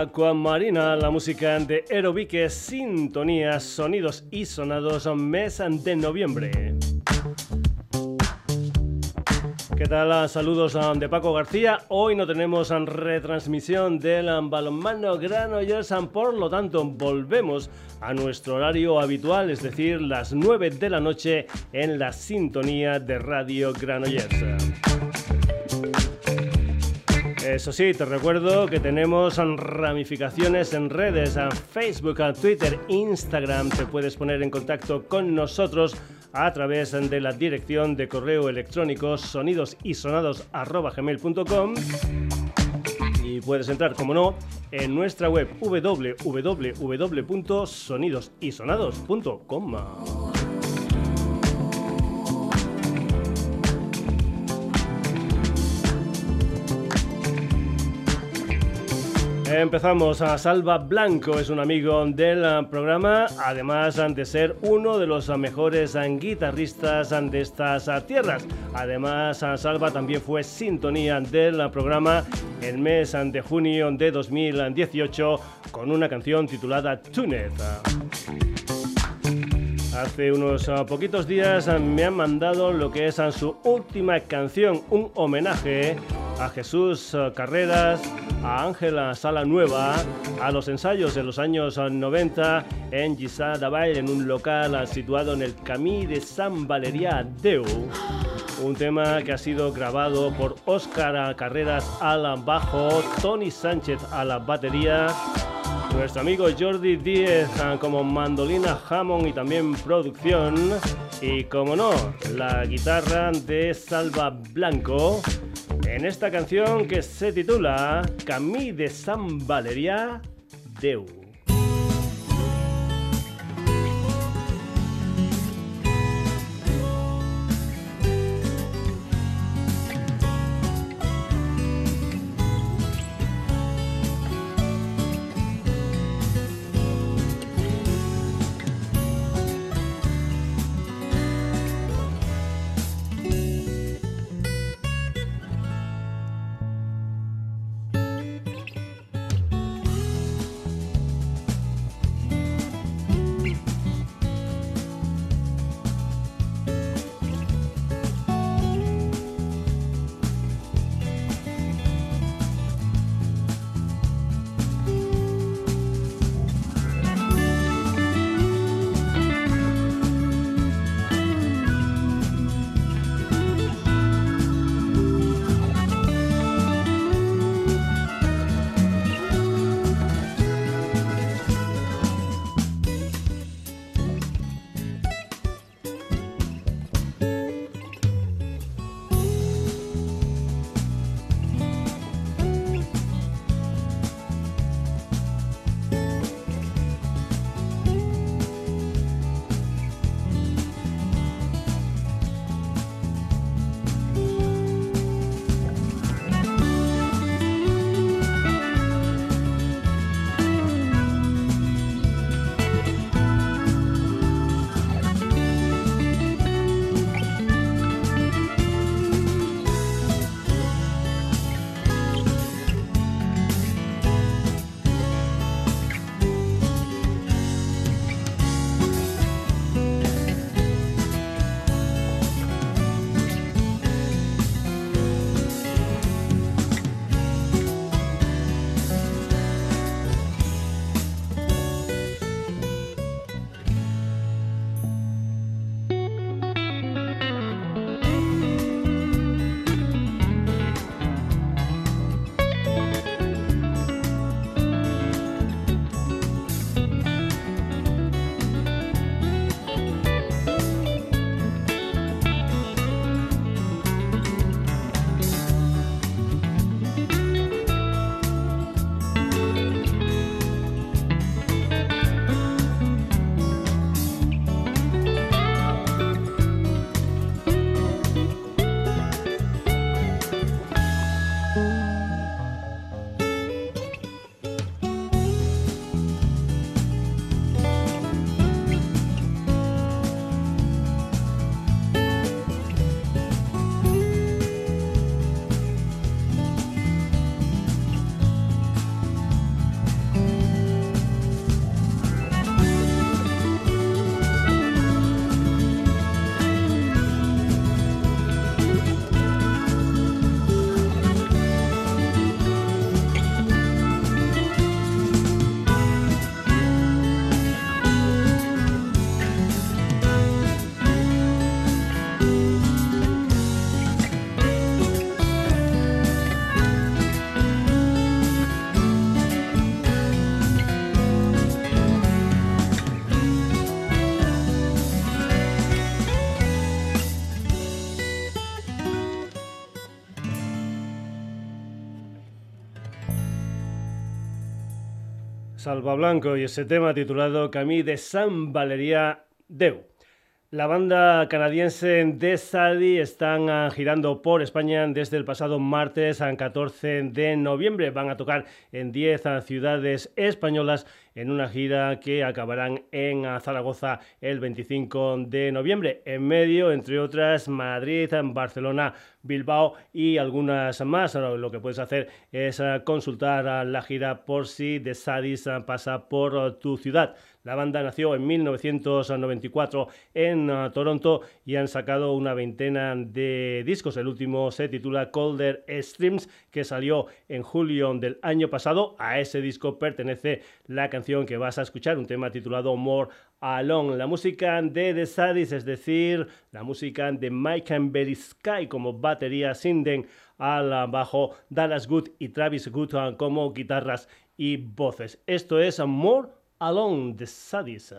Aquamarina, la música de Aerobique, sintonía, sonidos y sonados, mes de noviembre. ¿Qué tal? Saludos de Paco García. Hoy no tenemos retransmisión del balonmano Granollers, por lo tanto volvemos a nuestro horario habitual, es decir, las 9 de la noche en la sintonía de Radio Granollers. Eso sí, te recuerdo que tenemos ramificaciones en redes, en Facebook, en Twitter, Instagram. Te puedes poner en contacto con nosotros a través de la dirección de correo electrónico sonidosisonados.com y puedes entrar, como no, en nuestra web www.sonidosisonados.com. Empezamos a Salva Blanco, es un amigo del programa, además de ser uno de los mejores guitarristas de estas tierras. Además, Salva también fue sintonía del programa el mes de junio de 2018 con una canción titulada Tunet. Hace unos poquitos días me han mandado lo que es su última canción, un homenaje a Jesús Carreras, a Ángela Sala Nueva, a los ensayos de los años 90 en Gisá Davall, en un local situado en el Camí de San Valeria Deu. Un tema que ha sido grabado por Óscar Carreras al bajo, Tony Sánchez a la batería, nuestro amigo Jordi Díez como mandolina Hammond y también producción. Y como no, la guitarra de Salva Blanco en esta canción que se titula Camí de San Valeria Deu. Salva Blanco y ese tema titulado Camí de San Valeria Deu. La banda canadiense de Sadi están ah, girando por España desde el pasado martes al 14 de noviembre. Van a tocar en 10 ah, ciudades españolas en una gira que acabarán en ah, Zaragoza el 25 de noviembre. En medio, entre otras, Madrid, Barcelona, Bilbao y algunas más. Lo que puedes hacer es consultar la gira por si The Sadis pasa por tu ciudad. La banda nació en 1994 en uh, Toronto y han sacado una veintena de discos. El último se titula Colder Streams, que salió en julio del año pasado. A ese disco pertenece la canción que vas a escuchar, un tema titulado More Alone. La música de The Sadis, es decir, la música de Mike and Sky como batería, Sinden al bajo, Dallas Good y Travis Good como guitarras y voces. Esto es More along the studies.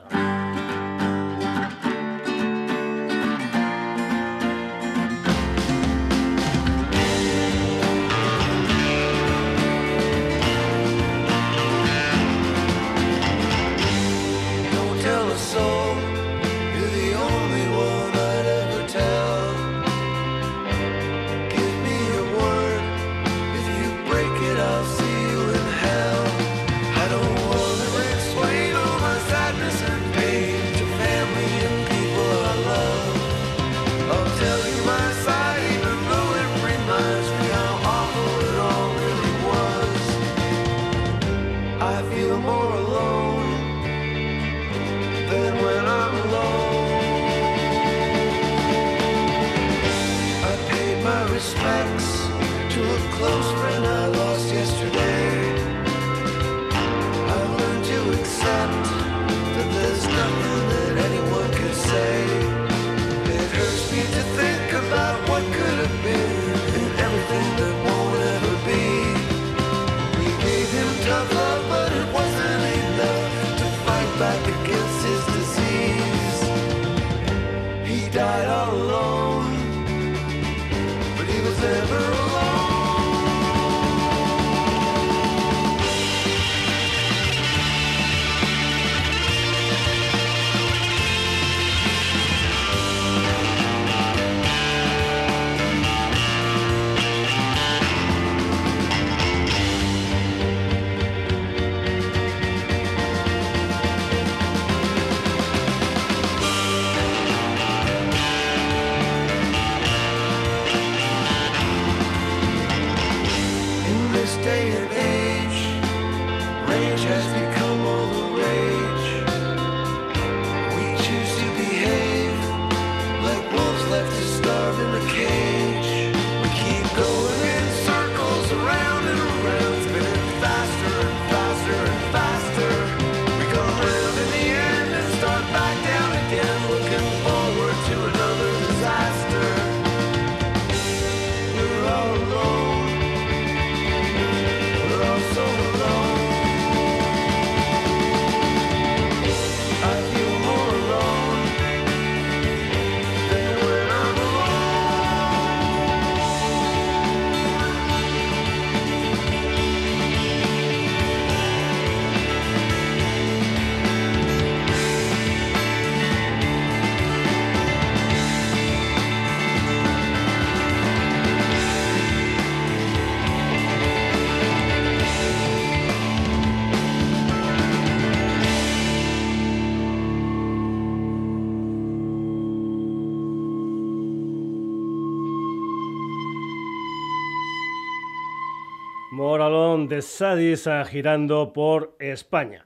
De Sadis ah, girando por España.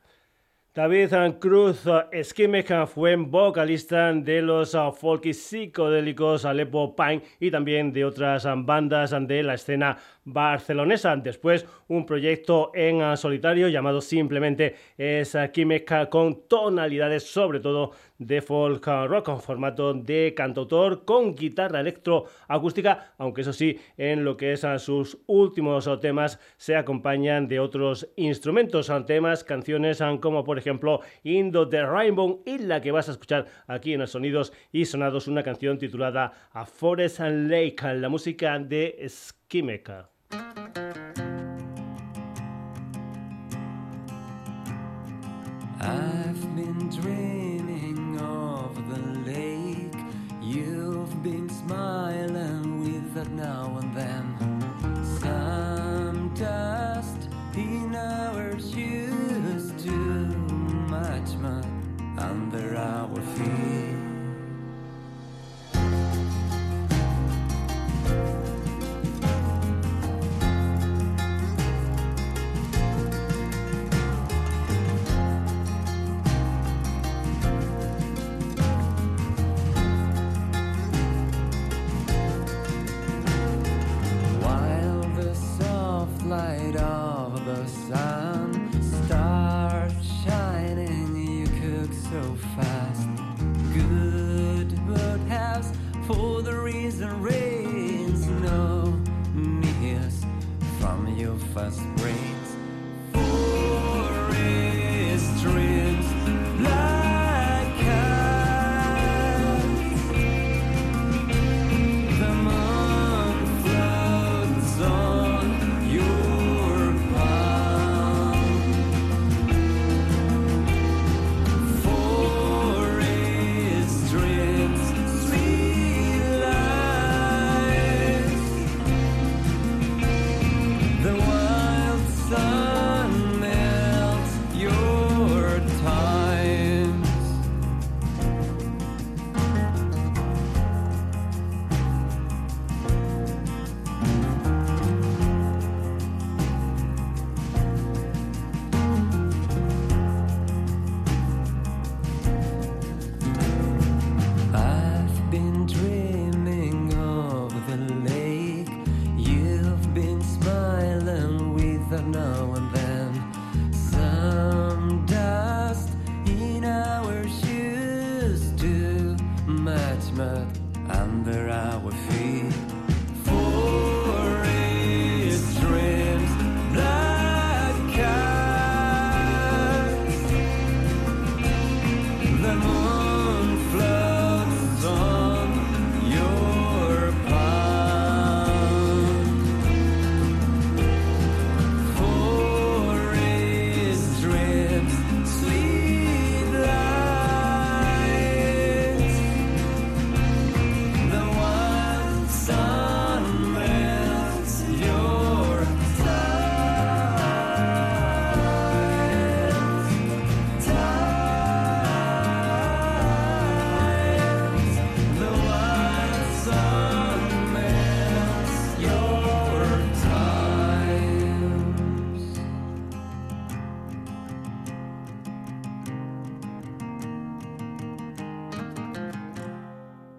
David Cruz Esquimeca fue vocalista de los ah, folk psicodélicos Aleppo Pine y también de otras ah, bandas de la escena barcelonesa. Después un proyecto en solitario llamado simplemente Esquimeca con tonalidades sobre todo de folk rock en formato de cantautor con guitarra electroacústica, aunque eso sí, en lo que es sus últimos temas se acompañan de otros instrumentos, temas, canciones como por ejemplo Indo the Rainbow y la que vas a escuchar aquí en los sonidos y sonados, una canción titulada A Forest and Lake, la música de smiling with that now and then.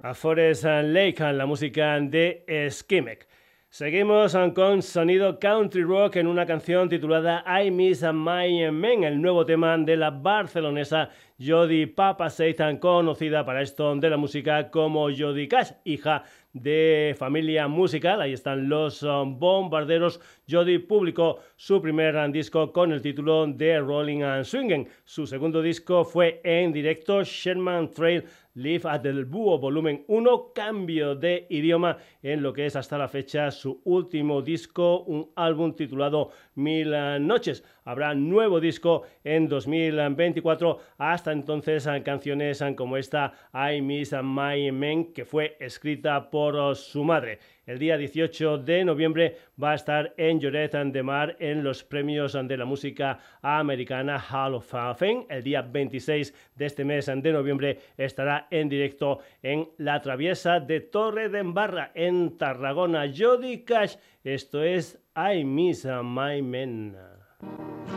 Skimeka. Forest Lake, la música de Skimek. Seguimos con sonido country rock en una canción titulada I Miss My Men, el nuevo tema de la barcelonesa Jodie Papa Seitan, conocida para esto de la música como Jodie Cash, hija de familia musical. Ahí están los um, bombarderos. Jody publicó su primer disco con el título de Rolling and Swinging. Su segundo disco fue en directo Sherman Trail Live at the Búho Volumen 1, cambio de idioma en lo que es hasta la fecha su último disco, un álbum titulado Mil Noches. Habrá nuevo disco en 2024. Hasta entonces, canciones como esta I Miss My Men, que fue escrita por su madre. El día 18 de noviembre va a estar en Lloret de Mar en los premios de la música americana Hall of Fame. El día 26 de este mes de noviembre estará en directo en La Traviesa de Torre de Embarra en Tarragona. Jody Cash, esto es I Miss My Men. Thank you.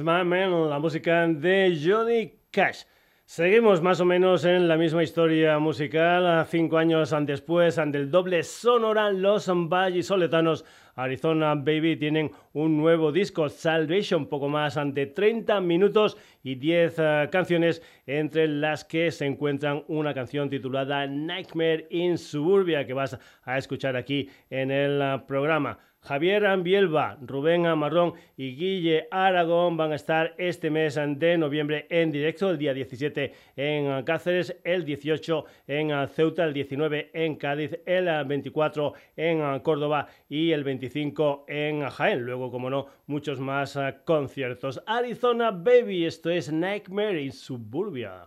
Miss Mamen, la música de Jody Cash. Seguimos más o menos en la misma historia musical. Cinco años después, del doble sonora, los Soletanos Arizona Baby tienen un nuevo disco, Salvation, poco más de 30 minutos y 10 eh, canciones, entre las que se encuentran una canción titulada Nightmare in Suburbia, que vas a escuchar aquí en el eh, programa. Javier Ambielba, Rubén Amarrón y Guille Aragón van a estar este mes de noviembre en directo, el día 17 en Cáceres, el 18 en Ceuta, el 19 en Cádiz, el 24 en Córdoba y el 25 en Jaén. Luego, como no, muchos más conciertos. Arizona Baby, esto es Nightmare in Suburbia.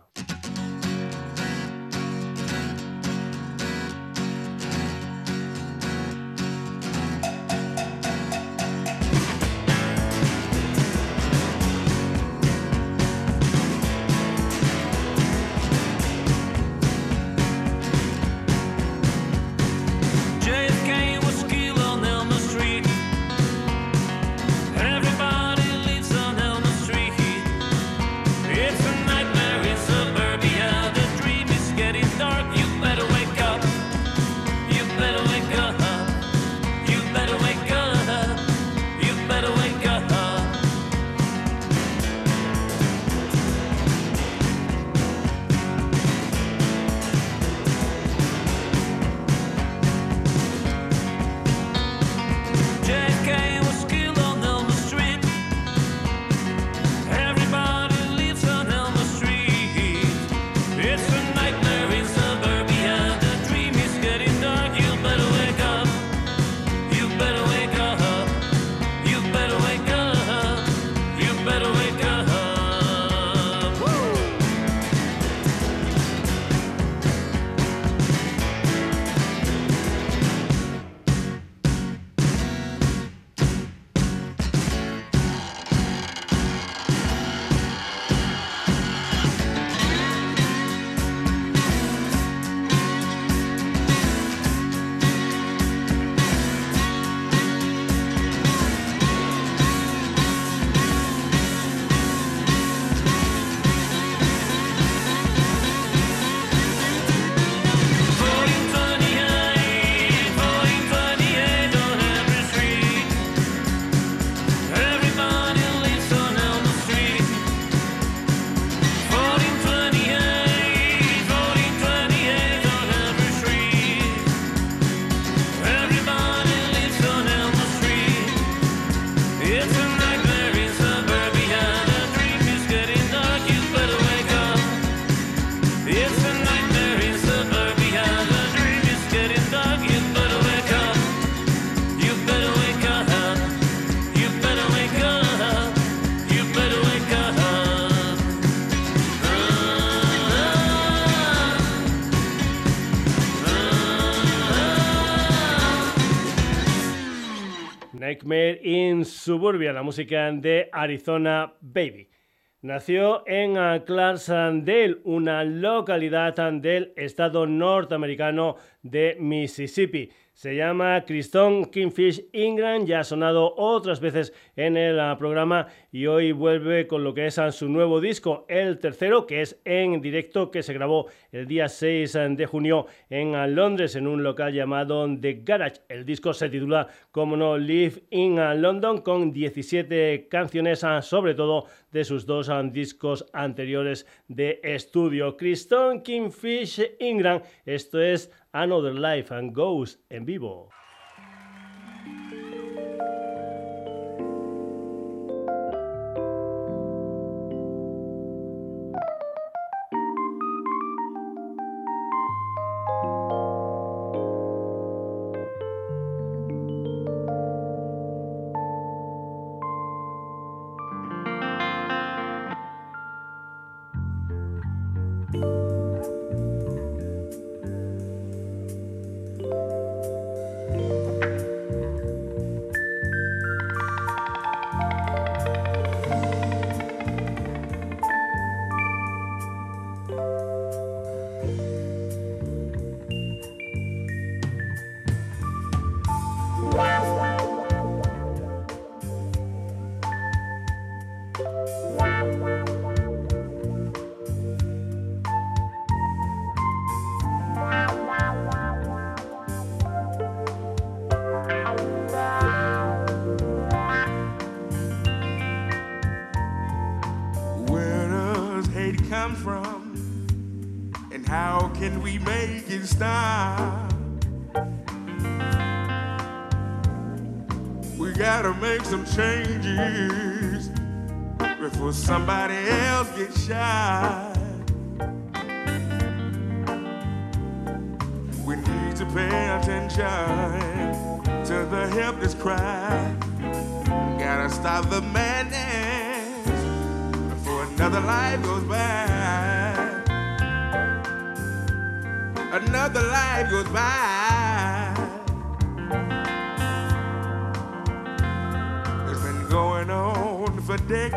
Nightmare in Suburbia, la música de Arizona Baby. Nació en Clarksdale, una localidad del estado norteamericano de Mississippi. Se llama Cristón Kingfish Ingram, ya ha sonado otras veces en el ah, programa y hoy vuelve con lo que es ah, su nuevo disco, el tercero, que es en directo, que se grabó el día 6 ah, de junio en Londres, en un local llamado The Garage. El disco se titula, como no, Live in London, con 17 canciones, sobre todo de sus dos discos anteriores de estudio. Cristón Kingfish Ingram, esto es Another Life and Goes en vivo.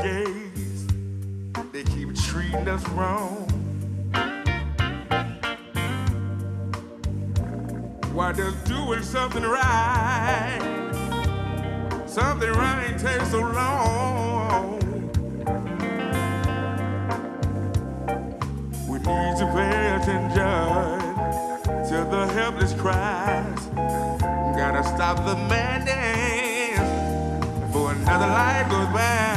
They keep treating us wrong. Why does doing something right, something right takes so long? We need to pay attention to the helpless cries. Gotta stop the madness before another life goes by.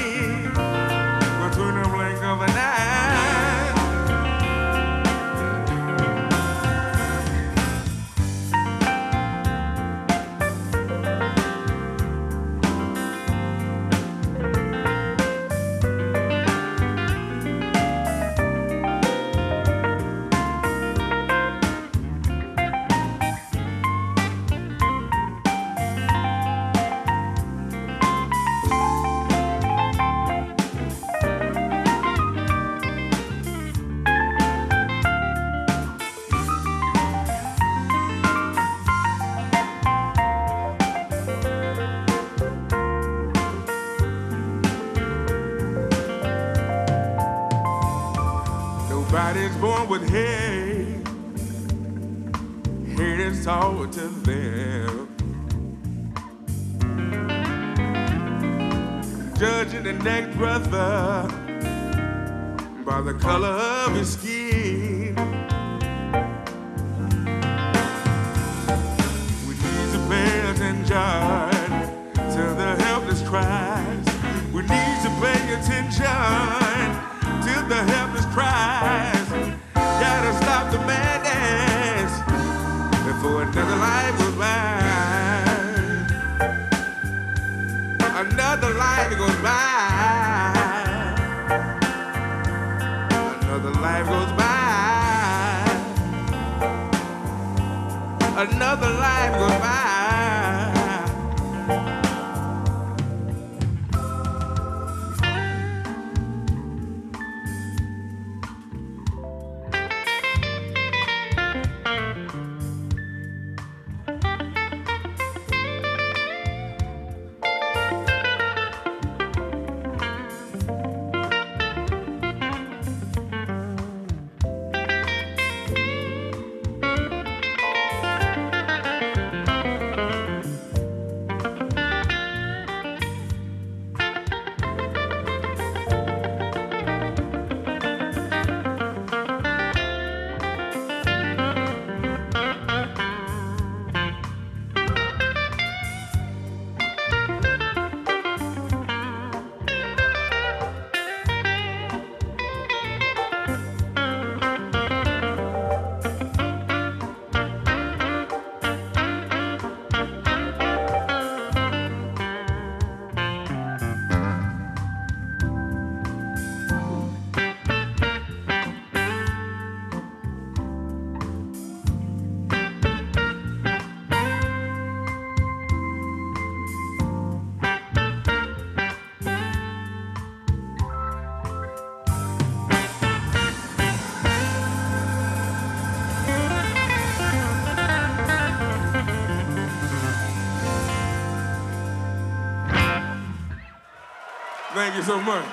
Thank you so much.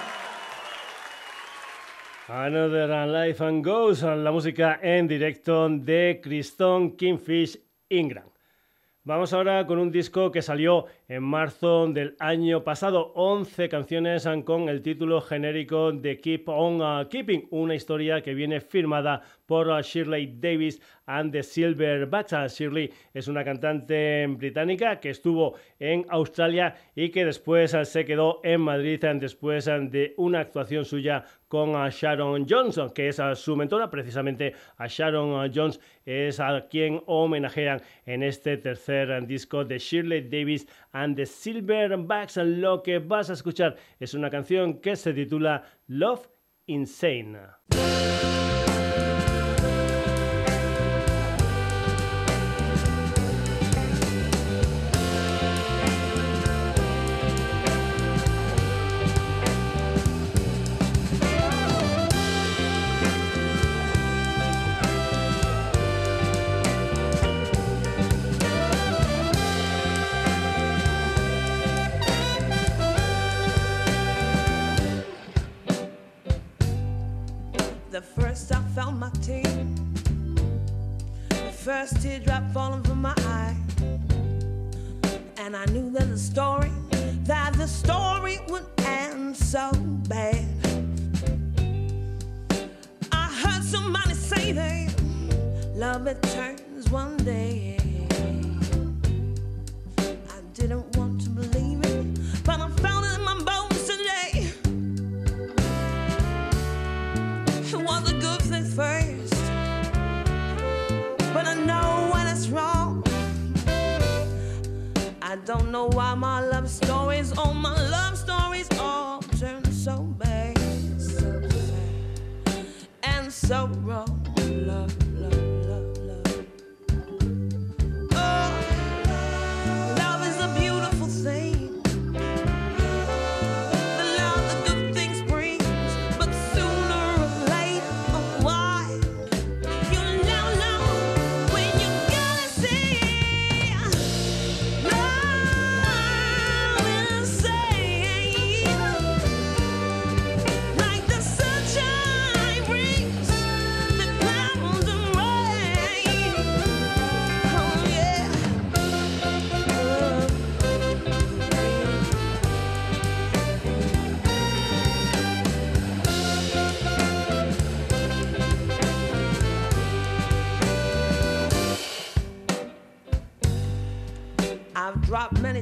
Another Life and Goes, la música en directo de Criston Kingfish Ingram. Vamos ahora con un disco que salió en marzo del año pasado, 11 canciones con el título genérico de Keep On uh, Keeping, una historia que viene firmada por uh, Shirley Davis and the Silverbacks. Uh, Shirley es una cantante británica que estuvo en Australia y que después se quedó en Madrid después de una actuación suya con Sharon Johnson, que es su mentora, precisamente a Sharon Jones es a quien homenajean en este tercer disco de Shirley Davis and the Silverbacks. Lo que vas a escuchar es una canción que se titula Love Insane. Love it turns one day.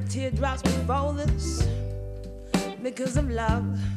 Teardrops before this because of love.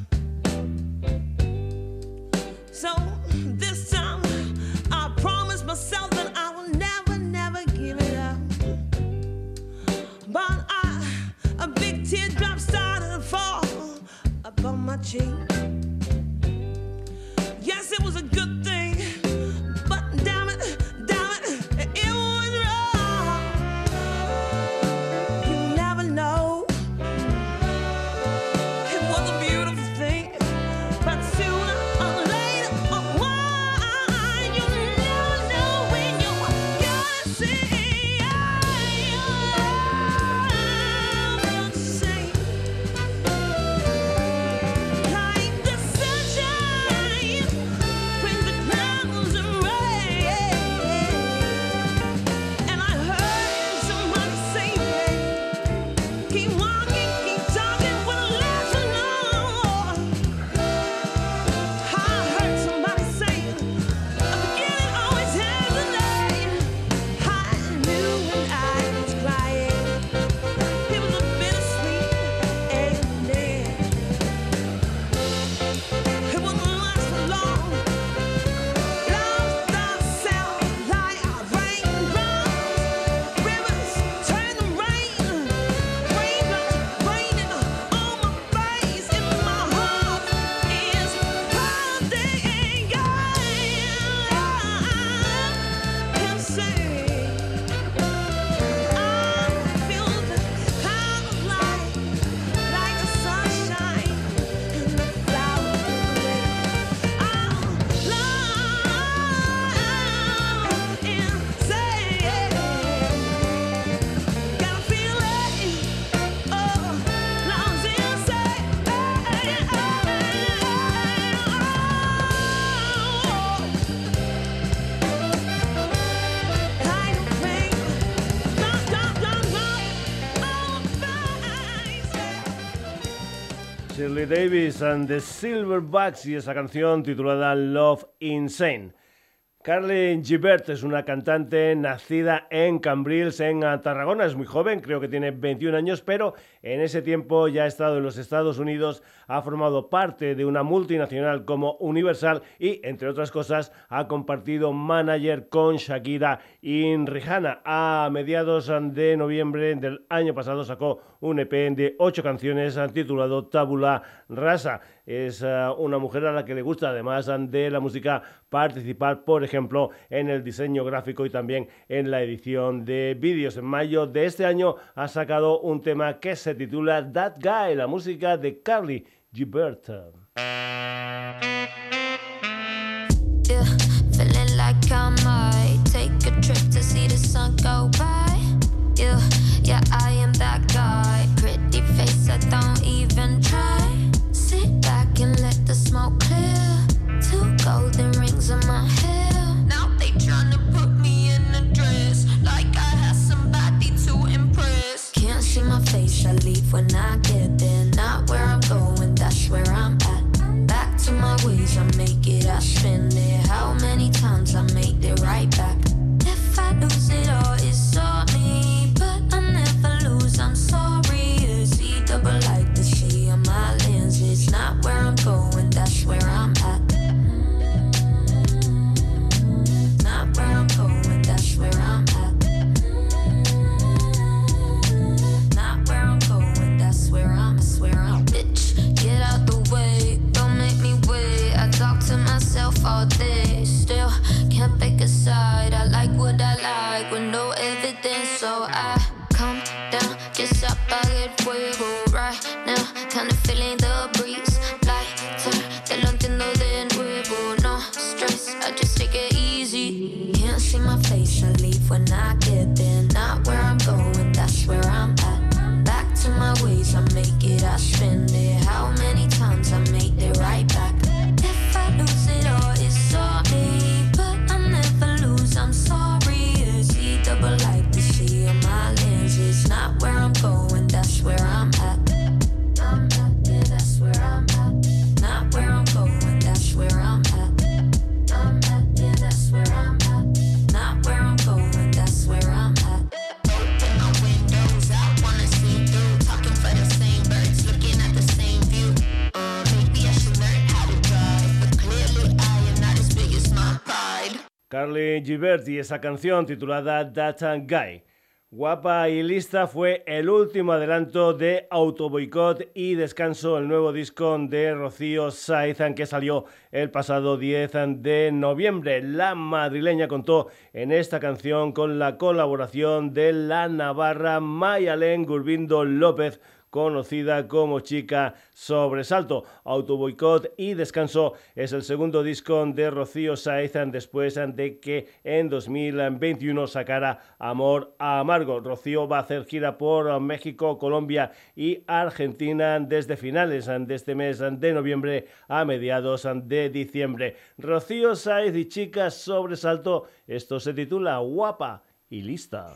Davis and the Silverbacks y esa canción titulada Love Insane. Carly Gibert es una cantante nacida en Cambrils, en Tarragona. Es muy joven, creo que tiene 21 años, pero en ese tiempo ya ha estado en los Estados Unidos, ha formado parte de una multinacional como Universal y, entre otras cosas, ha compartido manager con Shakira y Rihanna. A mediados de noviembre del año pasado sacó un EP de ocho canciones titulado Tabula Rasa. Es eh, una mujer a la que le gusta, además de la música, participar, por ejemplo, en el diseño gráfico y también en la edición de vídeos. En mayo de este año ha sacado un tema que se titula That Guy, la música de Carly even when I get there. Not where I'm going, that's where I'm at. Back to my ways, I make it, I spend it. How many times I make it right back? If I lose it all, it's all me. Evidence, so I come down, just apague el fuego right now. Kinda feeling the breeze, lighter, te lo entiendo de nuevo. No stress, I just take it easy. Can't see my face, I leave when I get there. Not where I'm going, that's where I'm at. Back to my ways, I make it, I spend it. Carly Gilbert y esa canción titulada That Guy. Guapa y lista fue el último adelanto de Auto Boicot y Descanso, el nuevo disco de Rocío Saizan que salió el pasado 10 de noviembre. La madrileña contó en esta canción con la colaboración de la navarra Mayalén Gurbindo López conocida como Chica Sobresalto. Autoboicot y Descanso es el segundo disco de Rocío Saezan después de que en 2021 sacara Amor Amargo. Rocío va a hacer gira por México, Colombia y Argentina desde finales de este mes de noviembre a mediados de diciembre. Rocío Saez y Chica Sobresalto, esto se titula Guapa y Lista.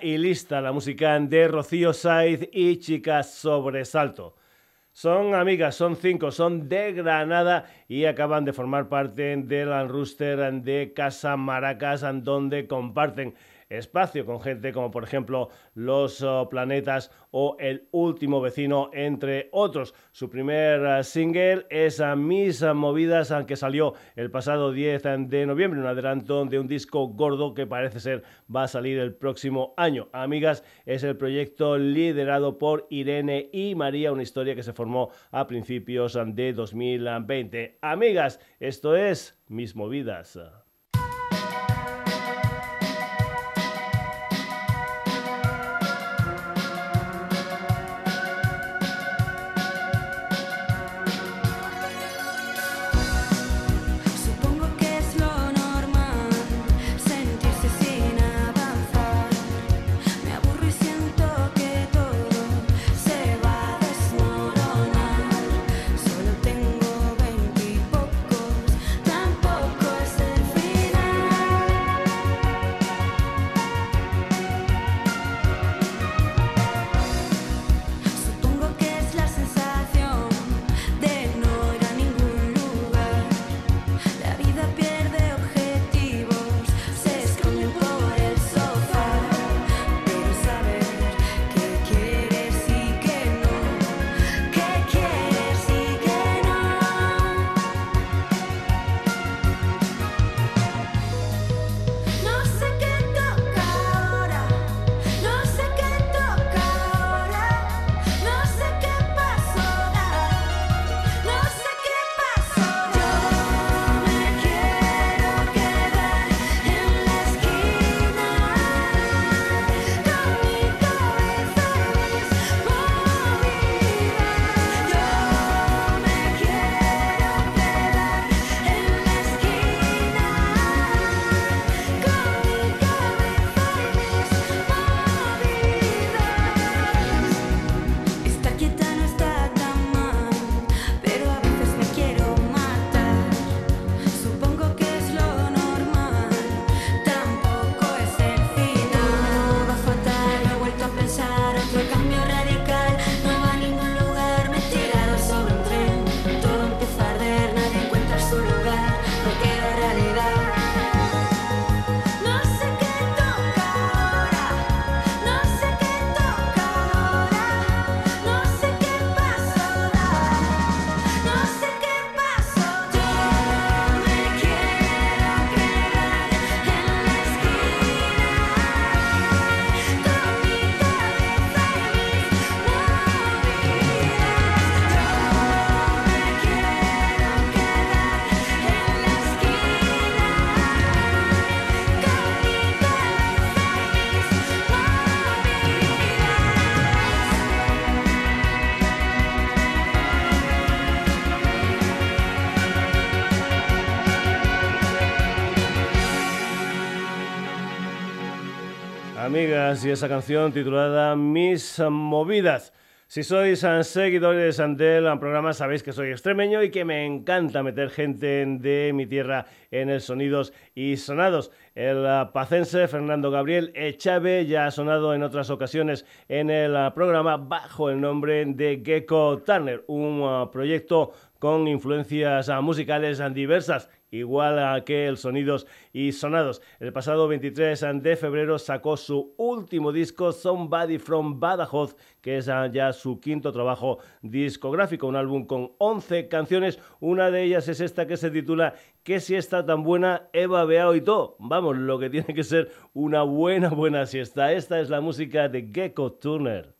Y lista, la música de Rocío Saiz y Chicas Sobresalto. Son amigas, son cinco, son de Granada y acaban de formar parte del rooster de Casa Maracas, donde comparten espacio con gente como por ejemplo Los oh, Planetas o El Último Vecino, entre otros. Su primer eh, single es a Mis Movidas, que salió el pasado 10 de noviembre, un adelanto de un disco gordo que parece ser va a salir el próximo año. Amigas es el proyecto liderado por Irene y María, una historia que se formó a principios de 2020. Amigas, esto es Mis Movidas. Y esa canción titulada Mis Movidas. Si sois seguidores del programa sabéis que soy extremeño y que me encanta meter gente de mi tierra en el Sonidos y Sonados. El pacense Fernando Gabriel Echave ya ha sonado en otras ocasiones en el programa bajo el nombre de Gecko Turner, un proyecto con influencias musicales diversas igual que el Sonidos y Sonados. El pasado 23 de febrero sacó su último disco, Somebody from Badajoz, que es ya su quinto trabajo discográfico, un álbum con 11 canciones. Una de ellas es esta que se titula ¿Qué siesta tan buena Eva Beao y todo? Vamos, lo que tiene que ser una buena, buena siesta. Esta es la música de Gecko Turner.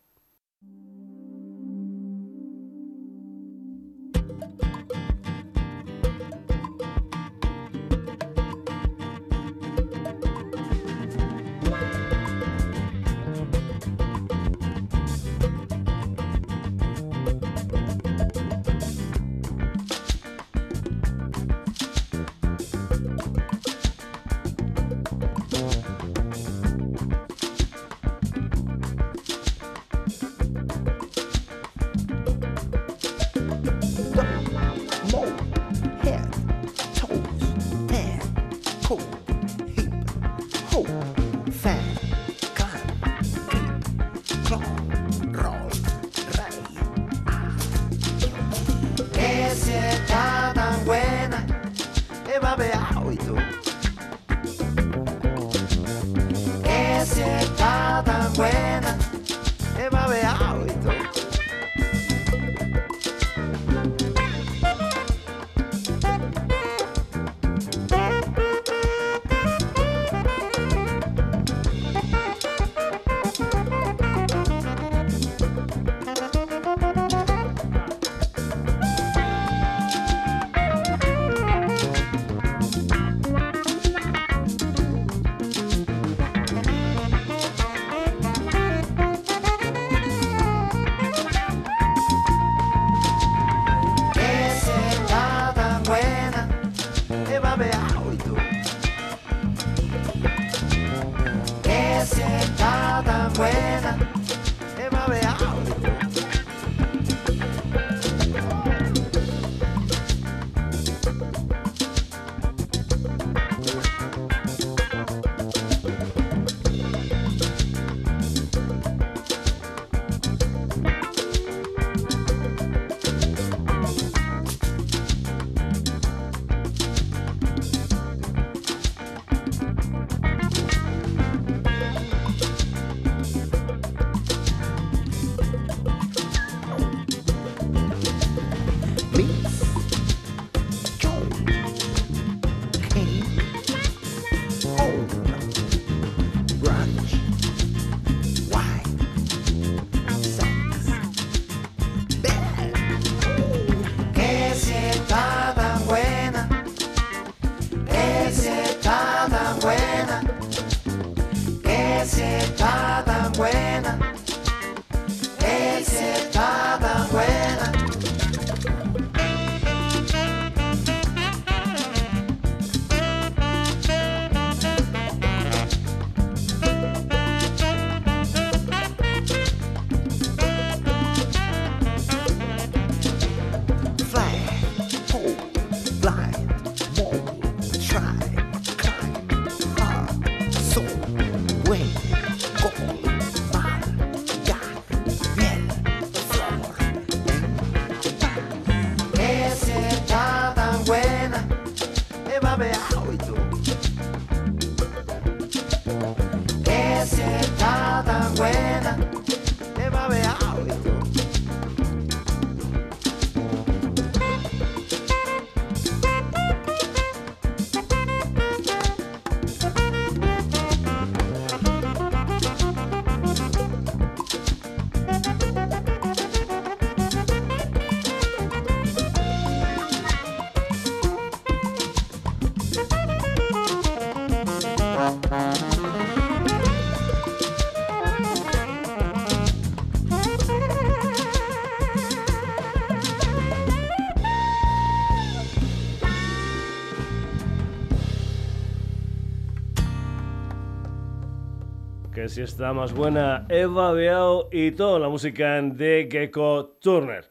Si está más buena, Eva Beao y toda la música de Gecko Turner.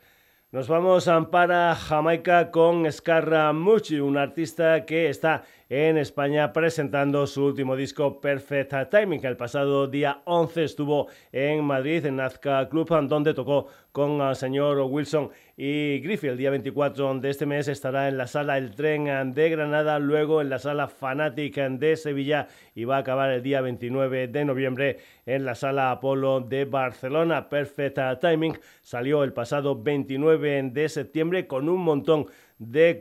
Nos vamos a para Jamaica con Scarra Muchi, un artista que está en España presentando su último disco Perfect Timing. El pasado día 11 estuvo en Madrid, en Nazca Club, donde tocó con el señor Wilson y Griffith. El día 24 de este mes estará en la sala El Tren de Granada, luego en la sala Fanatic de Sevilla y va a acabar el día 29 de noviembre en la sala Apolo de Barcelona. Perfect Timing salió el pasado 29 de septiembre con un montón de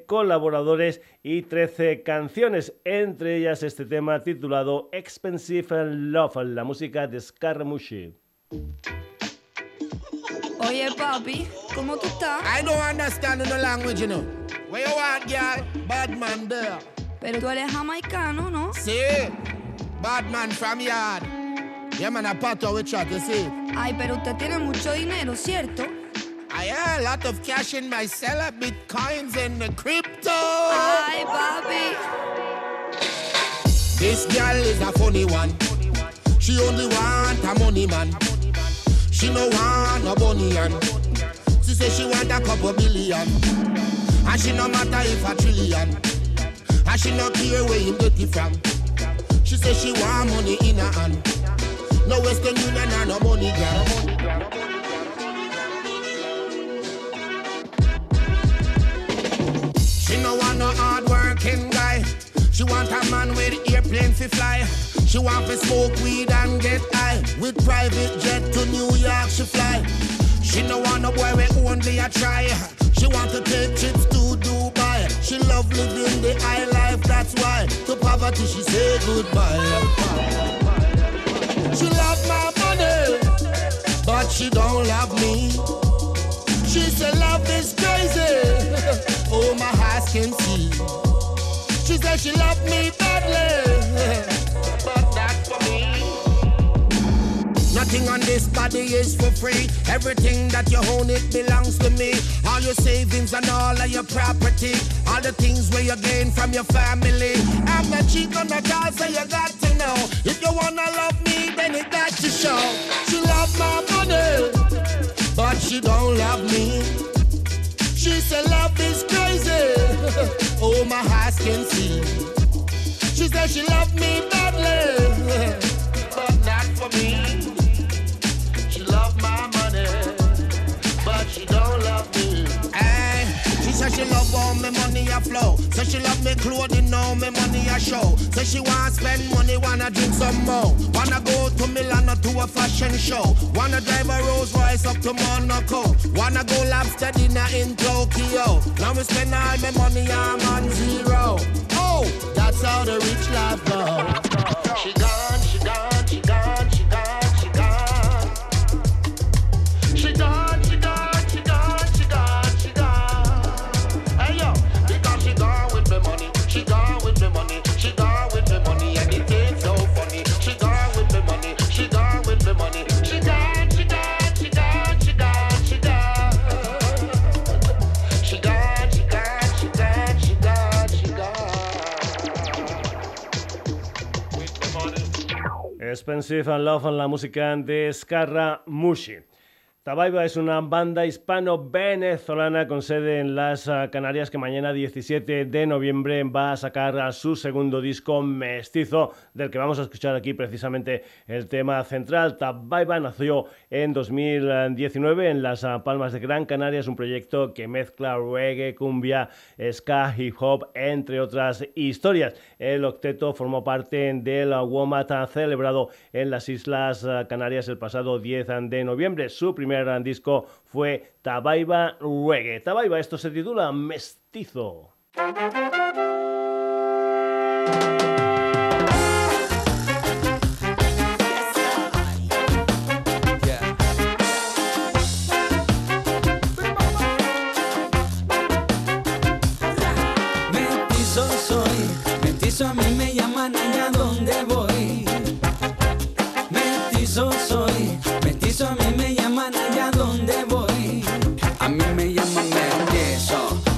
colaboradores y 13 canciones, entre ellas este tema titulado Expensive Love, la música de Scaramucci. Oye, papi, ¿cómo tú estás? I don't understand the language, you know. Where you want, girl? Bad man there. Pero tú eres jamaicano, ¿no? Sí, bad man from yard. Yeah, man, a pato you see. Ay, pero usted tiene mucho dinero, ¿cierto? Have a lot of cash in my cellar, bitcoins and the crypto. Ay, papi. This girl is a funny one. She only want a money man. She no want no bunny and she say she want a couple billion. And she no matter if a trillion. And she no care where you get it from. She say she want money in her hand. No Western Union and no money girl. She no want no hard working guy. She want a man with airplane fi fly. She want to smoke weed and get high. With private jet to New York she fly. She no want no boy we only a try. She want to take trips to Dubai. She love living the high life, that's why. To poverty she say goodbye. She love my money, but she don't love me. She said love is crazy. oh, my eyes can see. She said she loved me badly, but not for me. Nothing on this body is for free. Everything that you own, it belongs to me. All your savings and all of your property. All the things where you gain from your family. I'm not cheat on the girl, so you got to know. If you wanna love me, then it got to show. She love my money, but she don't love me. She said love is crazy. oh, my eyes can see. She said she loved me badly, but not for me. She love my money, but she don't love me. Hey, she love all my money a flow. Say she love me clothing, now me money a show. Say she wanna spend money, wanna drink some more. Wanna go to Milan or to a fashion show. Wanna drive a Rolls Royce up to Monaco. Wanna go lobster dinner in Tokyo. Now we spend all my money, I'm on zero. Oh, that's how the rich life go. She gone, Expensive and Love en la música de Scarra Mushi. Tabaiba es una banda hispano-venezolana con sede en las ah, Canarias que mañana 17 de noviembre va a sacar a su segundo disco mestizo del que vamos a escuchar aquí precisamente el tema central. Tabaiba nació en 2019 en las ah, Palmas de Gran Canaria, es un proyecto que mezcla reggae, cumbia, ska, hip hop, entre otras historias. El octeto formó parte del WOMAT celebrado en las Islas ah, Canarias el pasado 10 de noviembre. Su primer gran disco fue Tabaiba Reggae. Tabaiba, esto se titula. Mestizo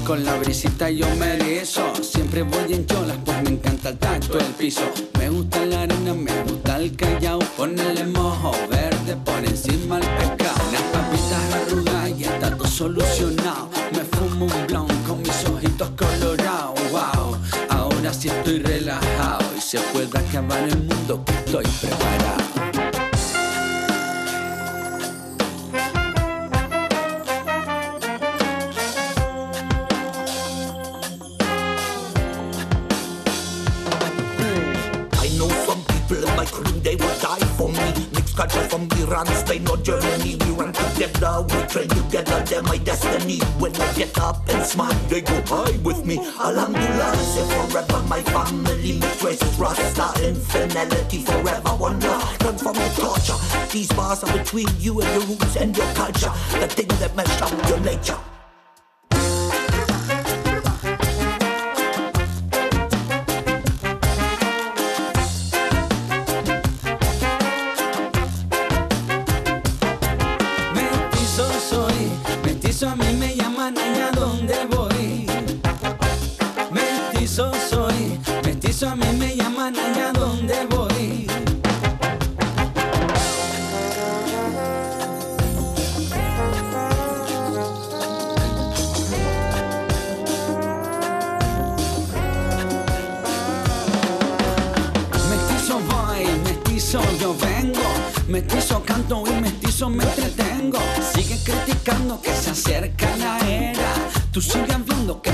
con la brisita yo me erizo. Siempre voy en cholas, pues me encanta el tacto del piso. Me gusta la arena, me gusta el callao. Ponerle mojo verde por encima el pescado. Las papitas arrugadas y está todo solucionado. Me fumo un blunt con mis ojitos colorados. Wow, ahora sí estoy relajado y se puede acabar el mundo que estoy preparado. Culture from Iran, Spain or Germany. We run together, we train together, they're my destiny. When I get up and smile, they go high with me. Alhamdulillah, say forever my family. Mixed races, Rasta, infinity, forever one love. Run from the torture. These bars are between you and your roots and your culture. The thing that mesh up your nature. Que se acerca la era. Tú sigues viendo que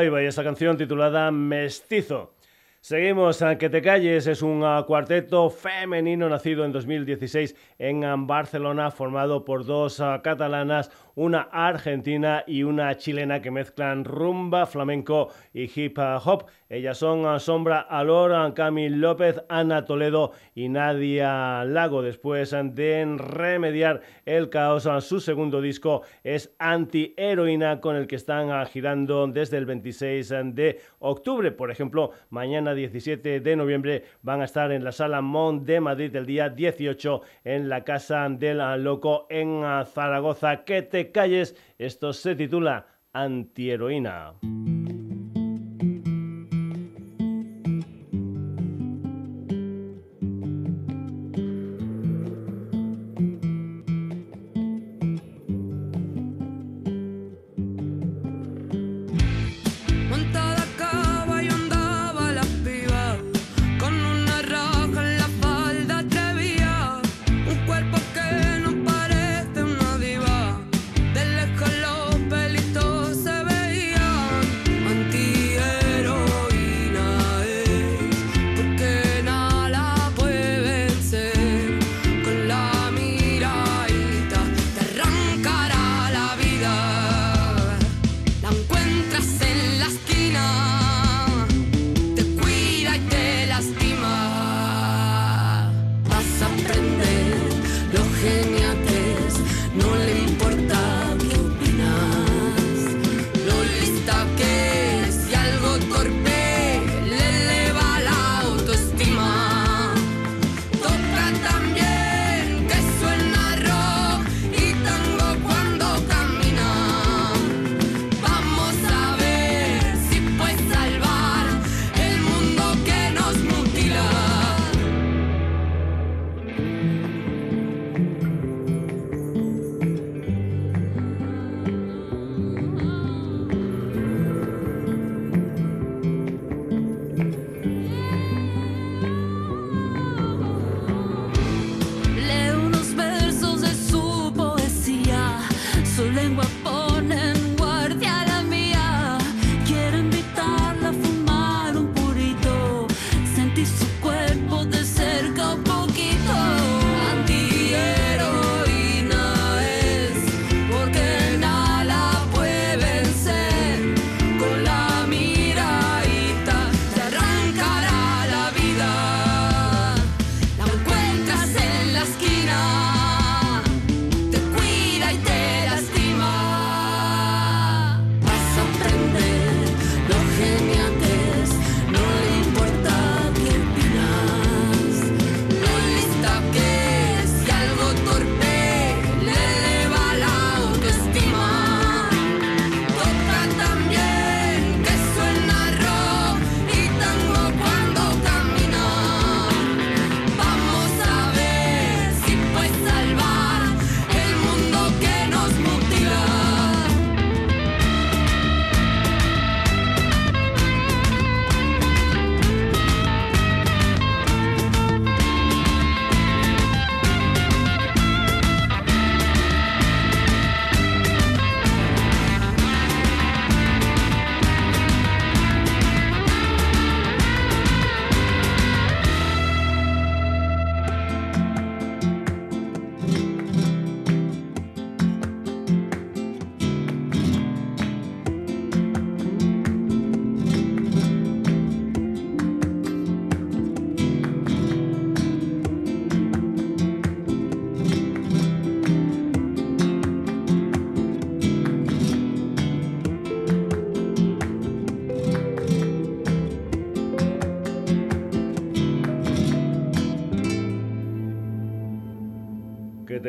Tabaiba y esa canción titulada Mestizo. Seguimos, a Que te calles es un ah, cuarteto femenino nacido en 2016 en Barcelona, formado por dos ah, catalanas, una argentina y una chilena que mezclan rumba, flamenco y hip hop. Ellas son Sombra Alor, ah, Cami López, Ana Toledo y Nadia Lago. Después de remediar el caos, su segundo disco es Anti-Heroína, con el que están girando desde el 26 de octubre. Por ejemplo, mañana 17 de noviembre van a estar en la Sala Mont de Madrid el día 18 en la Casa del Loco en Zaragoza. Te calles, esto se titula Anti-Heroína.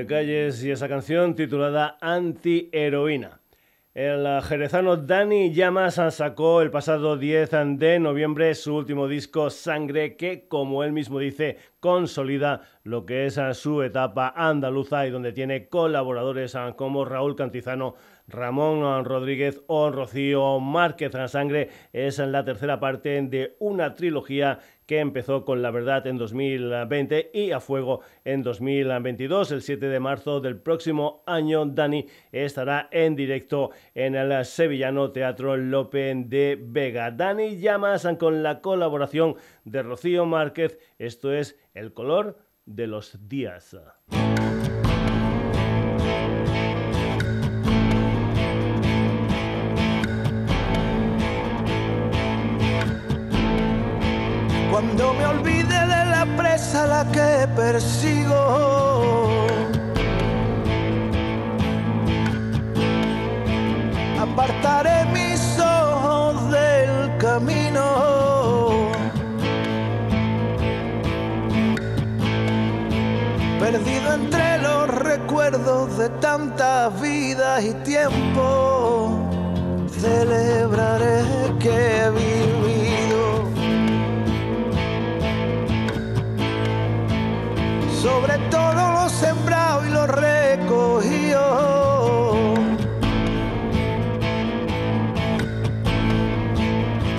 Calles y esa canción titulada Anti-Heroína. El jerezano Dani Llamas sacó el pasado 10 de noviembre su último disco Sangre que, como él mismo dice, consolida lo que es su etapa andaluza y donde tiene colaboradores como Raúl Cantizano, Ramón Rodríguez o Rocío Márquez. Sangre es la tercera parte de una trilogía que empezó con La Verdad en 2020 y A Fuego en 2022. El 7 de marzo del próximo año, Dani estará en directo en el Sevillano Teatro Lope de Vega. Dani Llamas con la colaboración de Rocío Márquez. Esto es El color de los días. Cuando me olvide de la presa a la que persigo. Apartaré mis ojos del camino. Perdido entre los recuerdos de tantas vidas y tiempo, celebraré que viví. Sobre todo lo sembrado y lo recogido.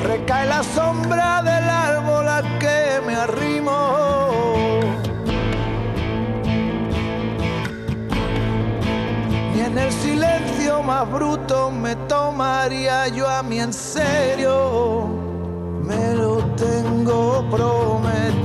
Recae la sombra del árbol a que me arrimo. Y en el silencio más bruto me tomaría yo a mí en serio. Me lo tengo prometido.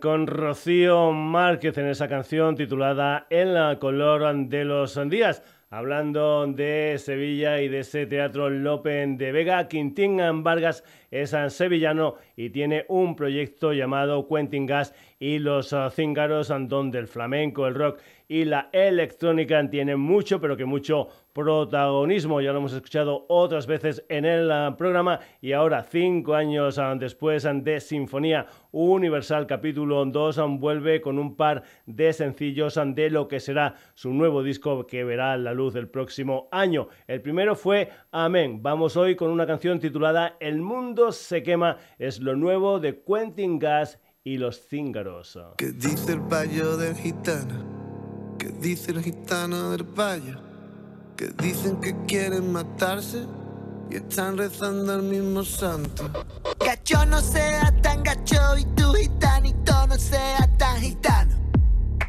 Con Rocío Márquez en esa canción titulada En la color de los días. Hablando de Sevilla y de ese teatro Lope de Vega, Quintín Vargas es sevillano y tiene un proyecto llamado Quentin Gas y los cíngaros, donde el flamenco, el rock y la electrónica tienen mucho, pero que mucho protagonismo. Ya lo hemos escuchado otras veces en el ah, programa y ahora, cinco años ah, después ah, de Sinfonía Universal capítulo 2, vuelve con un par de sencillos de lo que será su nuevo disco que verá la luz el próximo año. El primero fue Amén. Vamos hoy con una canción titulada El mundo se quema. Es lo nuevo de Quentin Gas y los cíngaros. ¿Qué dice el del gitano? ¿Qué dice el gitano del? Que dicen que quieren matarse y están rezando al mismo santo. Gacho no sea tan gacho y tu gitanito no sea tan gitano.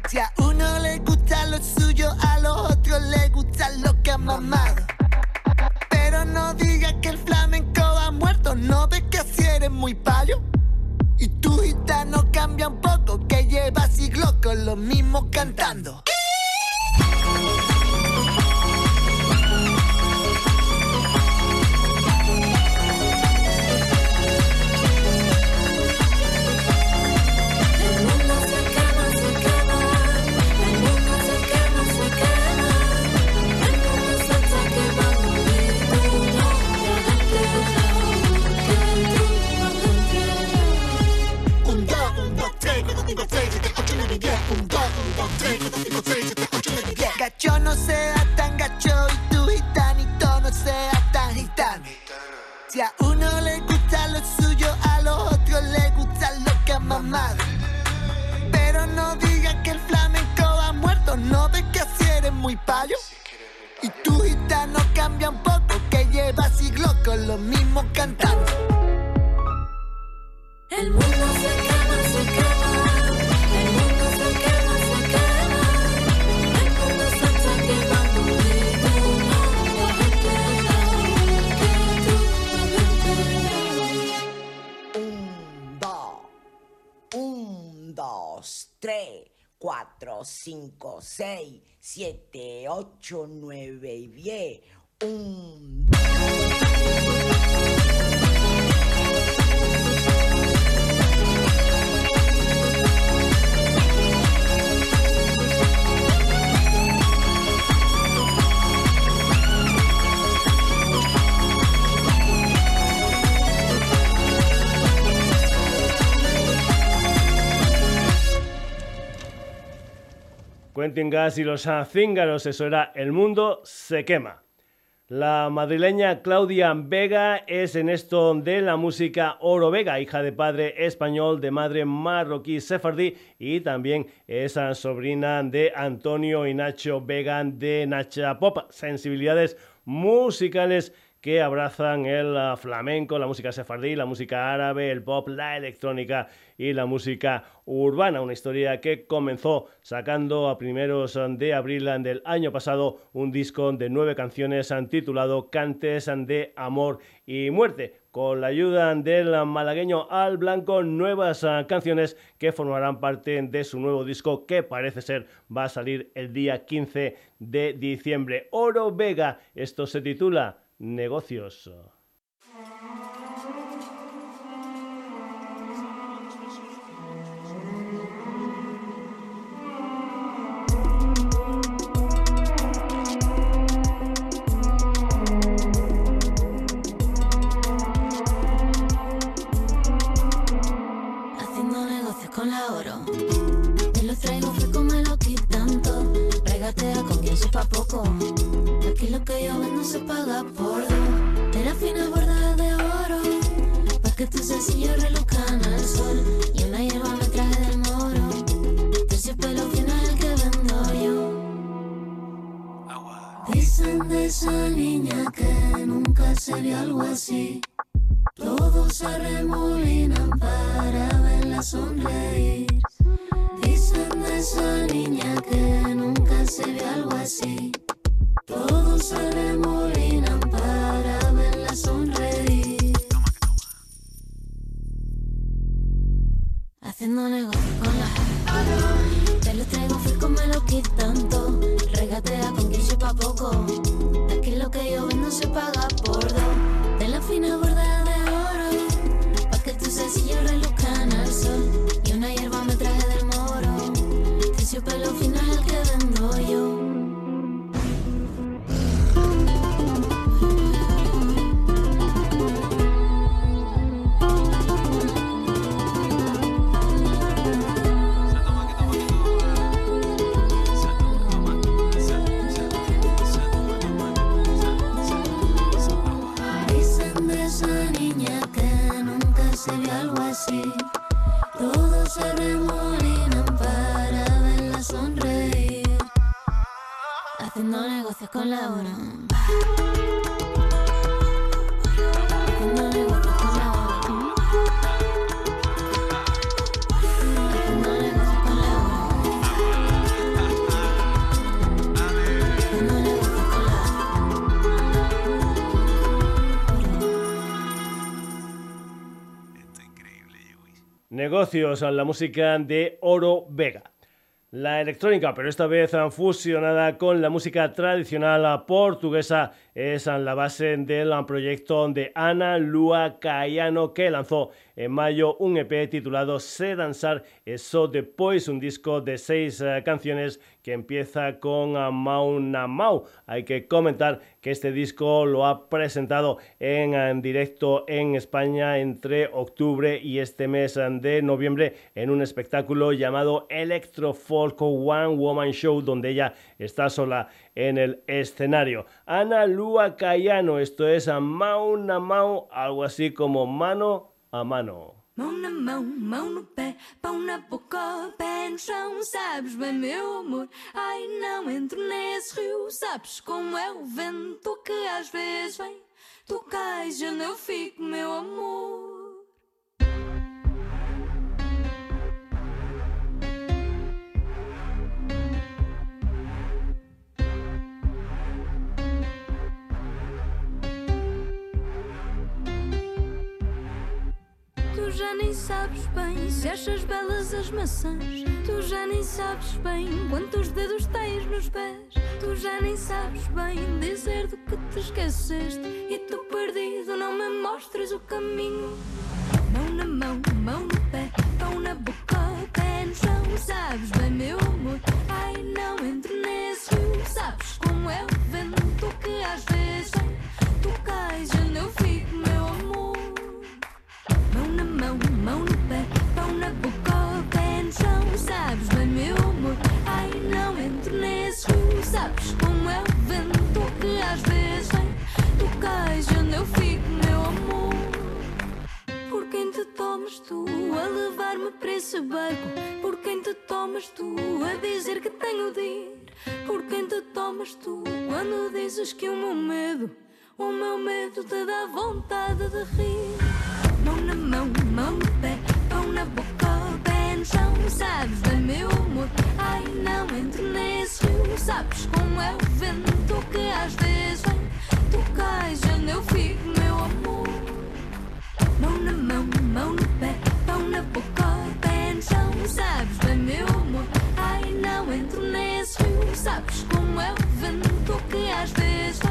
Si a uno le gusta lo suyo, a los otros le gusta lo que ha mamado. Pero no digas que el flamenco ha muerto, no ves que así eres muy payo. Y tu gitano cambia un poco, que lleva siglos con lo mismo cantando. 6, 7, 8, 9 y 10. Un... Quentin Gas y los Zíngaros, eso era El Mundo se quema. La madrileña Claudia Vega es en esto de la música Oro Vega, hija de padre español, de madre marroquí sefardí y también es sobrina de Antonio y Nacho Vega de Nacha Pop. Sensibilidades musicales que abrazan el uh, flamenco, la música sefardí, la música árabe, el pop, la electrónica y la música urbana. Una historia que comenzó sacando a primeros de abril del año pasado un disco de nueve canciones titulado Cantes de Amor y Muerte con la ayuda del malagueño Al Blanco, nuevas canciones que formarán parte de su nuevo disco que parece ser va a salir el día 15 de diciembre. Oro Vega, esto se titula negocios. Con la oro. Te lo traigo fresco, me lo quitan todo. Regatea con quien sepa poco. Aquí lo que yo vendo se paga por dos. De la fina bordada de oro. Pa' que tus sencillos reluzcan al sol. Y una hierba me traje del moro. Terciopelo fino es el que vendo yo. Dicen de esa niña que nunca se vio algo así. Todos se arremolinan para verla sonreír. Dicen de esa niña que nunca se vio algo así. Arremolinan para verla. Haciendo negocio con la Te lo traigo fresco, me lo quitan todo. Regatea con quien sepa poco. Negocios, la música de Oro Vega. La electrónica, pero esta vez fusionada con la música tradicional portuguesa, es la base del proyecto de Ana Lua Cayano que lanzó en mayo un EP titulado Se Danzar Eso Depois, un disco de seis eh, canciones que empieza con Mauna Mau. Hay que comentar que este disco lo ha presentado en, en, directo en España entre octubre y este mes de noviembre en un espectáculo llamado Electro Folk One Woman Show donde ella está sola en el escenario. Ana Lua Cayano, esto es a Mauna Mau, algo así como mano a mano. Mão na mão, mão no pé, pão na boca, pé no chão, sabes bem, meu amor. Ai, não entro nesse rio, sabes como é o vento que às vezes vem. Tu cais, eu fico, meu amor. Já nem sabes bem se achas belas as maçãs. Tu já nem sabes bem quantos dedos tens nos pés. Tu já nem sabes bem dizer do que te esqueceste. E tu perdido não me mostres o caminho. Mão na mão, mão no pé, pão na boca, pé no chão. Sabes bem, meu amor. Ai, não entre nesse. Sabes como é o vento que às vezes tomas tu a levar-me para esse barco? Por quem te tomas tu a dizer que tenho de ir? Por quem te tomas tu quando dizes que o meu medo, o meu medo te dá vontade de rir? Mão na mão, mão no pé, pão na boca, pé no chão. Sabes bem, meu amor? Ai, não entro nesse rio. Sabes como é o vento que às vezes vem. Tu cais onde eu fico, meu amor. Mão na mão, mão no Sabes bem, meu amor? Ai, não entro nesse rio. Sabes como é o vento que às vezes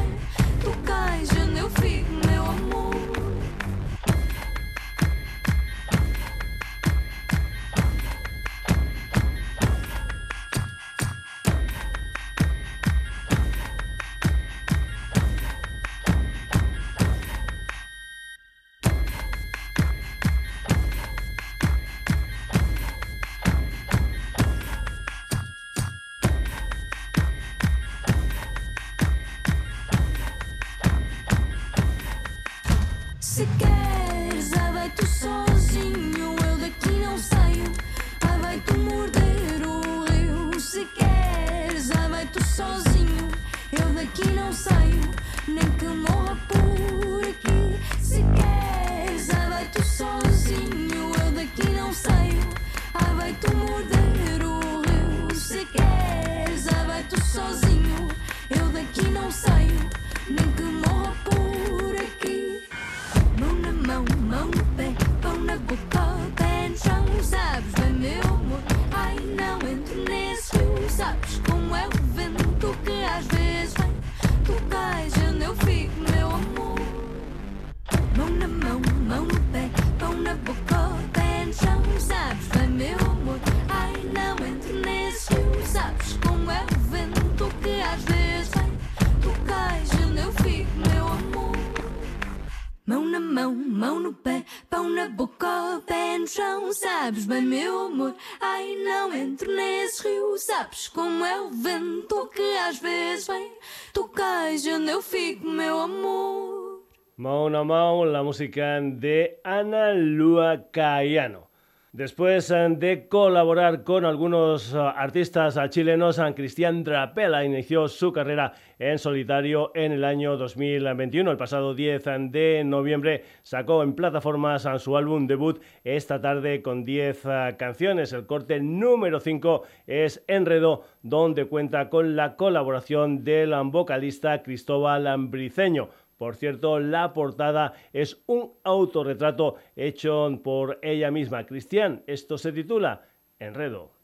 sabes como é o vento que às vezes vem. Tu cais e onde eu fico, meu amor. Mão na mão, a música de Ana Lua Caiano. Después eh, de colaborar con algunos eh, artistas chilenos, Cristian Drapela inició su carrera en solitario en el año 2021. El pasado 10 de noviembre sacó en plataformas su álbum debut esta tarde con 10 eh, canciones. El corte número 5 es Enredo, donde cuenta con la colaboración del vocalista Cristóbal Briceño. Por cierto, la portada es un autorretrato hecho por ella misma. Cristian, esto se titula Enredo.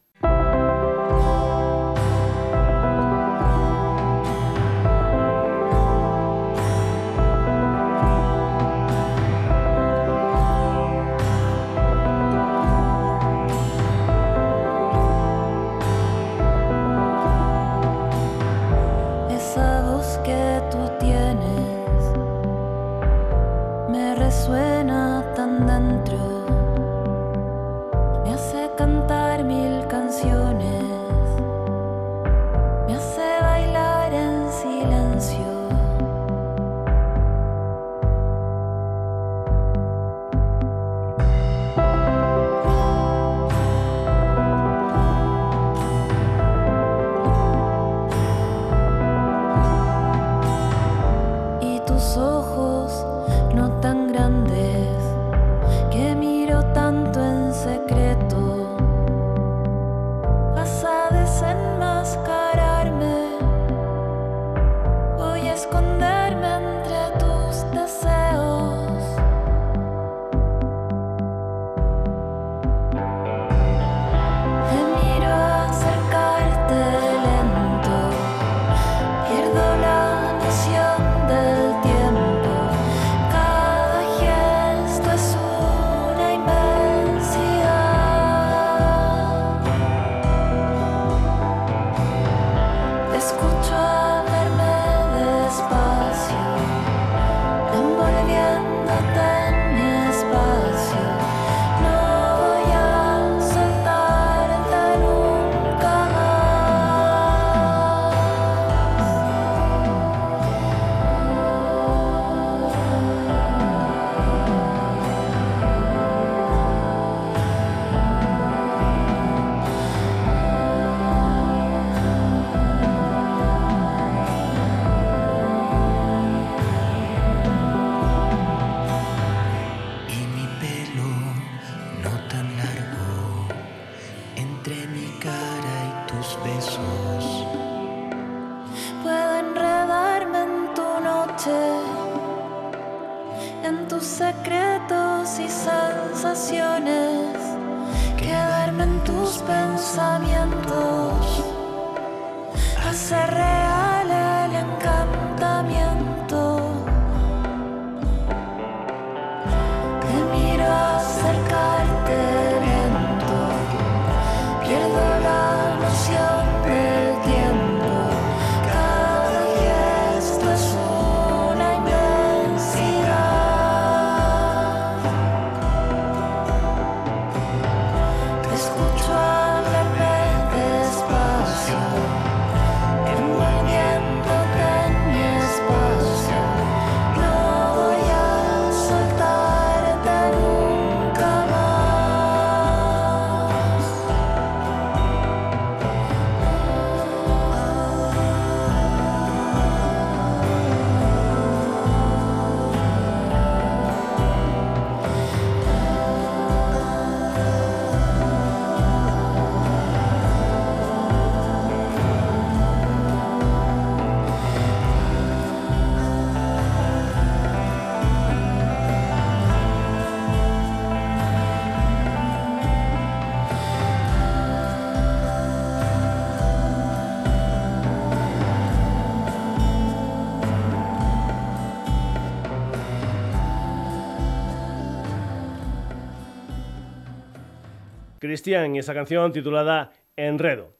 Cristian y esa canción titulada Enredo.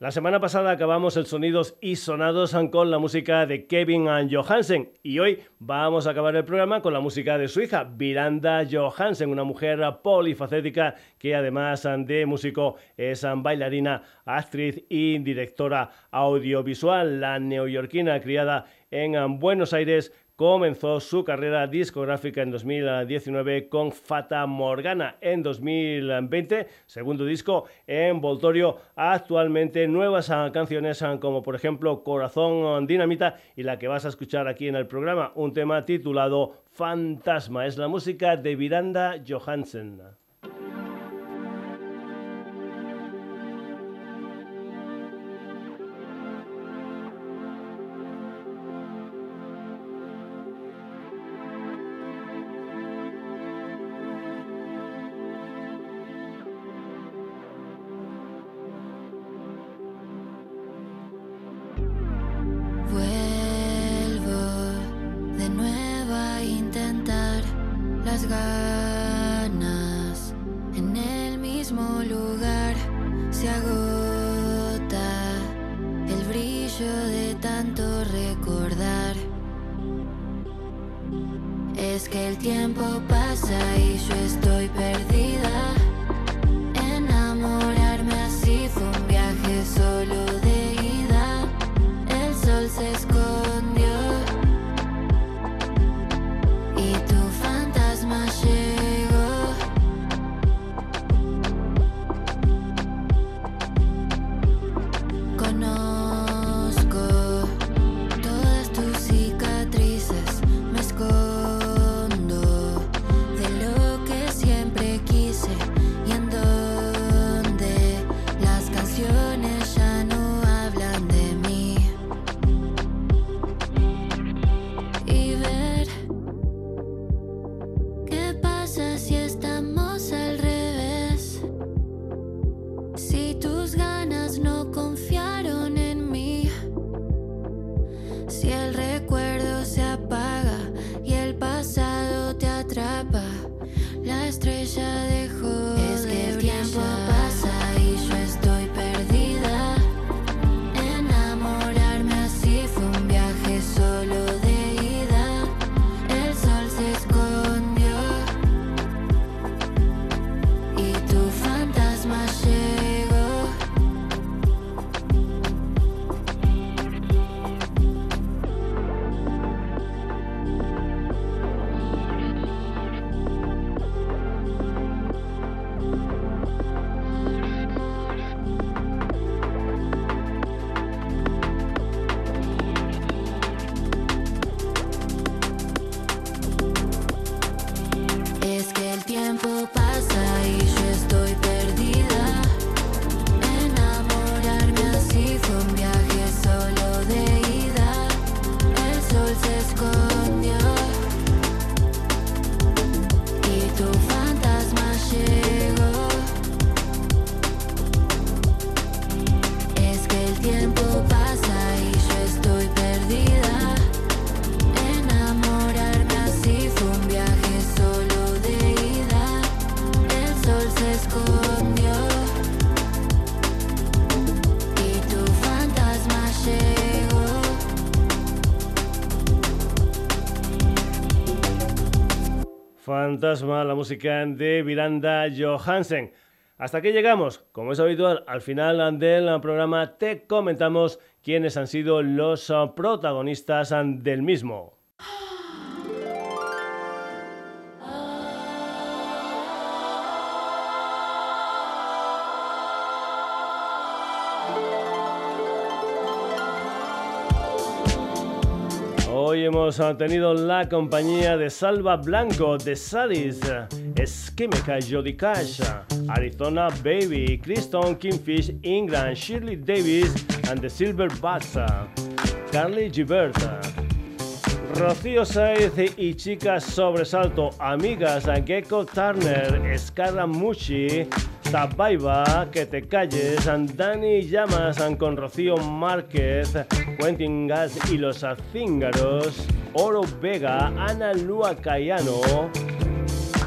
La semana pasada acabamos el Sonidos y Sonados con la música de Kevin Johansen y hoy vamos a acabar el programa con la música de su hija, Miranda Johansen, una mujer polifacética que además de músico es bailarina, actriz y directora audiovisual. La neoyorquina criada en Buenos Aires comenzó su carrera discográfica en 2019 con Fata Morgana. En 2020, segundo disco en Voltorio, actualmente nuevas canciones como por ejemplo Corazón Dinamita y la que vas a escuchar aquí en el programa, un tema titulado Fantasma. Es la música de Miranda Johansen. Fantasma, la música de Miranda Johansen. Hasta aquí llegamos. Como es habitual, al final del programa te comentamos quiénes han sido los protagonistas del mismo. Hemos tenido la compañía de Salva Blanco, de Sadis, Esquímica Jody Cash, Arizona Baby, Kristen Kingfish, England, Shirley Davis, and the Silver Bats, Carly Giberta. Rocío Saiz y Chicas Sobresalto, Amigas, Gecko Turner, Scaramucci, Tabaiba, Que Te Calles, Dani Llamas con Rocío Márquez, Quentin Gas y los Azíngaros, Oro Vega, Ana Lua Cayano,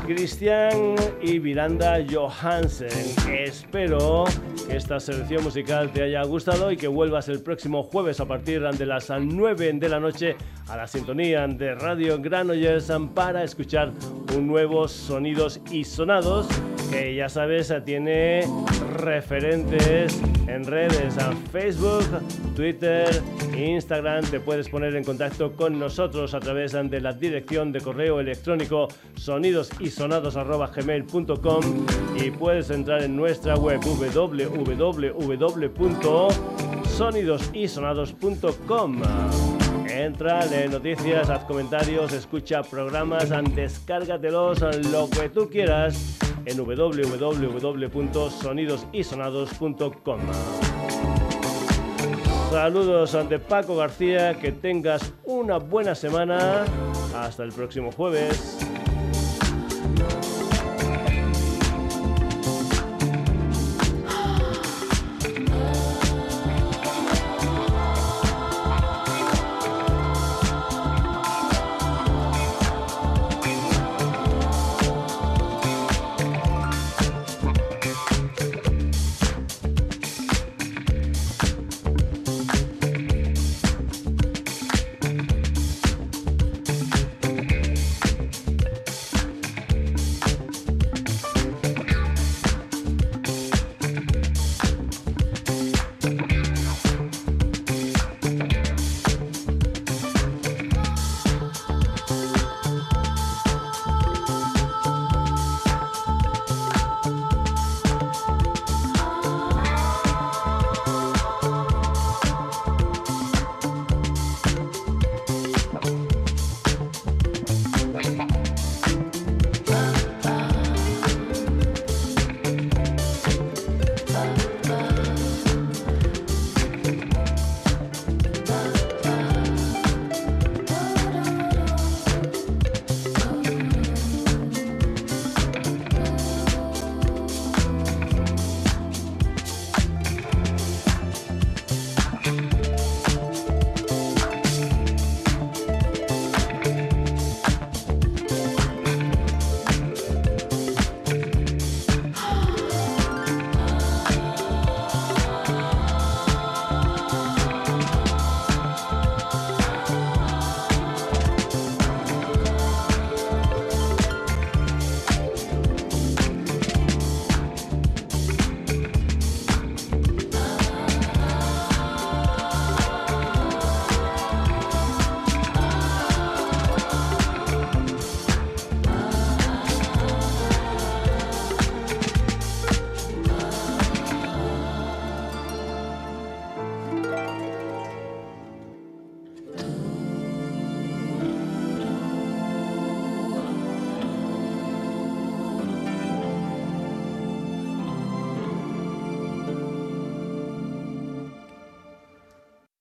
Cristian y Miranda Johansen. Espero que esta selección musical te haya gustado y que vuelvas el próximo jueves a partir de las 9 de la noche a la sintonía de Radio Granollers para escuchar un nuevo Sonidos y Sonados que ya sabes tiene referentes en redes a Facebook, Twitter, Instagram. Te puedes poner en contacto con nosotros a través de la dirección de correo electrónico sonidosysonados.gmail.com y puedes entrar en nuestra web www.sonidosysonados.com. Entra, lee noticias, haz comentarios, escucha programas, descárgatelos, lo que tú quieras en www.sonidosysonados.com. Saludos ante Paco García, que tengas una buena semana. Hasta el próximo jueves.